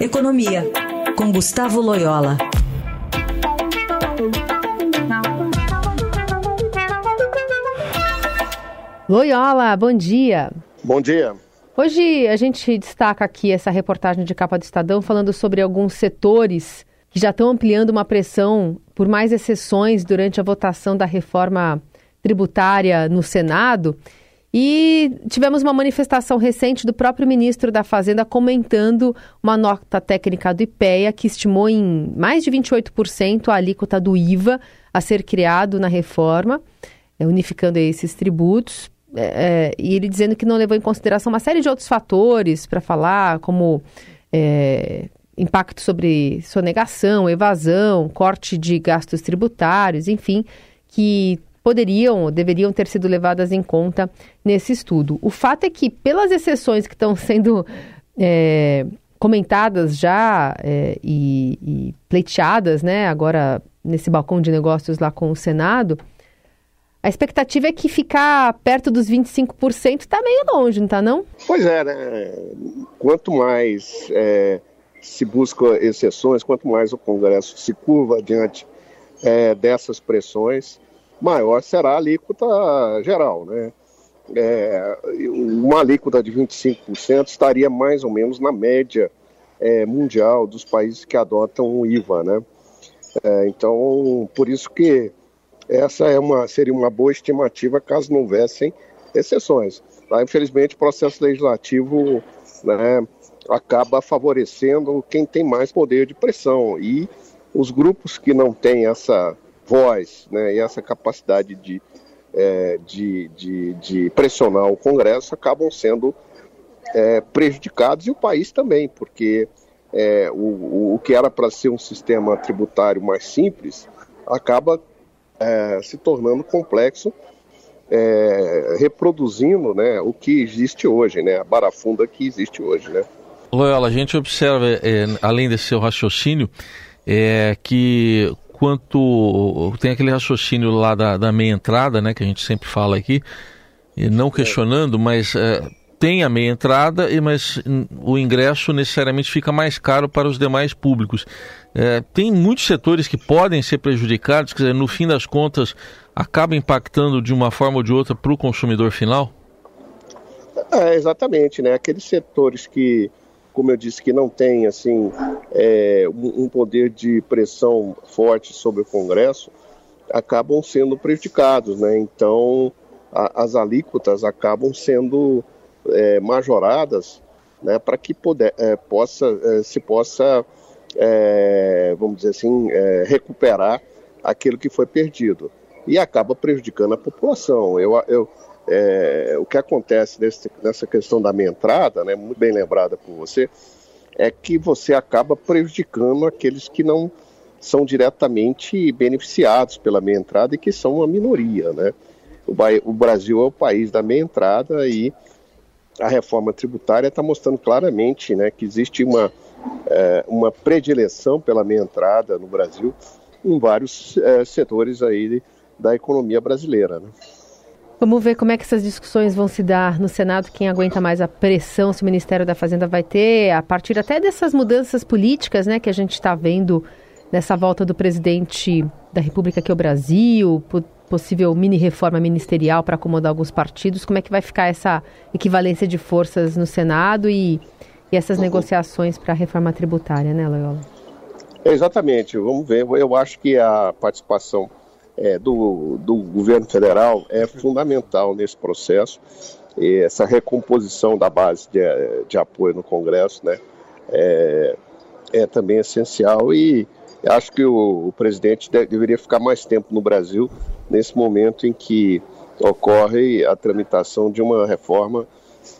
Economia, com Gustavo Loyola. Loyola, bom dia. Bom dia. Hoje a gente destaca aqui essa reportagem de capa do Estadão falando sobre alguns setores que já estão ampliando uma pressão por mais exceções durante a votação da reforma tributária no Senado. E tivemos uma manifestação recente do próprio ministro da Fazenda comentando uma nota técnica do IPEA que estimou em mais de 28% a alíquota do IVA a ser criado na reforma, é, unificando esses tributos. É, é, e ele dizendo que não levou em consideração uma série de outros fatores para falar, como é, impacto sobre sonegação, evasão, corte de gastos tributários, enfim, que poderiam ou deveriam ter sido levadas em conta nesse estudo. O fato é que, pelas exceções que estão sendo é, comentadas já é, e, e, pleiteadas, né, agora nesse balcão de negócios lá com o Senado, a expectativa é que ficar perto dos 25% está meio longe, não está não? Pois é, né? Quanto mais é, se busca exceções, quanto mais o Congresso se curva diante é, dessas pressões, maior será a alíquota geral. Né? É, uma alíquota de 25% estaria mais ou menos na média é, mundial dos países que adotam o IVA. Né? É, então, por isso que essa é uma, seria uma boa estimativa caso não houvessem exceções. Tá? Infelizmente, o processo legislativo né, acaba favorecendo quem tem mais poder de pressão e os grupos que não têm essa voz né, e essa capacidade de, é, de, de, de, pressionar o Congresso acabam sendo é, prejudicados e o país também, porque é, o, o que era para ser um sistema tributário mais simples acaba é, se tornando complexo, é, reproduzindo né, o que existe hoje, né, a barafunda que existe hoje. Né. Loyola, a gente observa, é, além desse seu raciocínio, é, que quanto tem aquele raciocínio lá da, da meia entrada, né, que a gente sempre fala aqui, não questionando, mas é, tem a meia entrada, mas o ingresso necessariamente fica mais caro para os demais públicos. É, tem muitos setores que podem ser prejudicados, quer dizer, no fim das contas, acaba impactando de uma forma ou de outra para o consumidor final? É, exatamente, né? Aqueles setores que como eu disse, que não tem assim é, um poder de pressão forte sobre o Congresso, acabam sendo prejudicados, né? Então a, as alíquotas acabam sendo é, majoradas, né? Para que poder, é, possa é, se possa, é, vamos dizer assim, é, recuperar aquilo que foi perdido e acaba prejudicando a população. Eu, eu é, o que acontece nesse, nessa questão da minha entrada, né, muito bem lembrada por você, é que você acaba prejudicando aqueles que não são diretamente beneficiados pela meia entrada e que são uma minoria, né? O, o Brasil é o país da meia entrada e a reforma tributária está mostrando claramente, né, que existe uma é, uma predileção pela meia entrada no Brasil em vários é, setores aí da economia brasileira, né? Vamos ver como é que essas discussões vão se dar no Senado, quem aguenta mais a pressão se o Ministério da Fazenda vai ter, a partir até dessas mudanças políticas né, que a gente está vendo nessa volta do presidente da República aqui ao Brasil, possível mini reforma ministerial para acomodar alguns partidos, como é que vai ficar essa equivalência de forças no Senado e, e essas negociações para a reforma tributária, né, Loyola? Exatamente, vamos ver. Eu acho que a participação é, do, do governo federal é fundamental nesse processo. E essa recomposição da base de, de apoio no Congresso né, é, é também essencial e acho que o, o presidente de, deveria ficar mais tempo no Brasil nesse momento em que ocorre a tramitação de uma reforma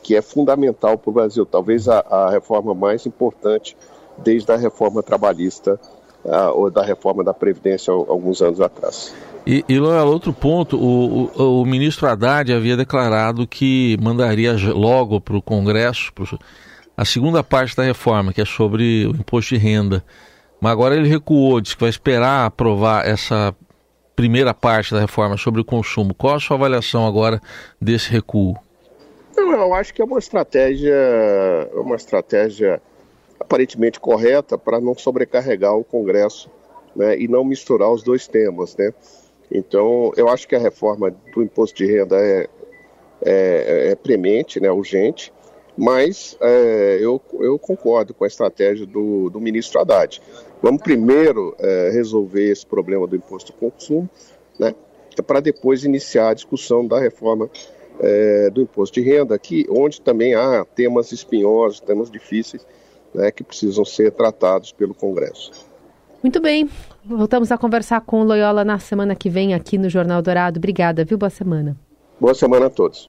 que é fundamental para o Brasil, talvez a, a reforma mais importante desde a reforma trabalhista ou da reforma da Previdência alguns anos atrás. E, e Loyola, outro ponto, o, o, o, ministro Haddad havia declarado que mandaria logo para o Congresso pro, a segunda parte da reforma, que é sobre o imposto de renda. Mas agora ele recuou, disse que vai esperar aprovar essa primeira parte da reforma sobre o consumo. Qual a sua avaliação agora desse recuo? Eu, eu acho que é uma estratégia, uma estratégia aparentemente correta para não sobrecarregar o Congresso né, e não misturar os dois temas. Né? Então, eu acho que a reforma do imposto de renda é, é, é premente, né, urgente, mas é, eu, eu concordo com a estratégia do, do ministro Haddad. Vamos primeiro é, resolver esse problema do imposto de consumo, né, para depois iniciar a discussão da reforma é, do imposto de renda, aqui, onde também há temas espinhosos, temas difíceis, né, que precisam ser tratados pelo Congresso. Muito bem. Voltamos a conversar com o Loyola na semana que vem aqui no Jornal Dourado. Obrigada, viu? Boa semana. Boa semana a todos.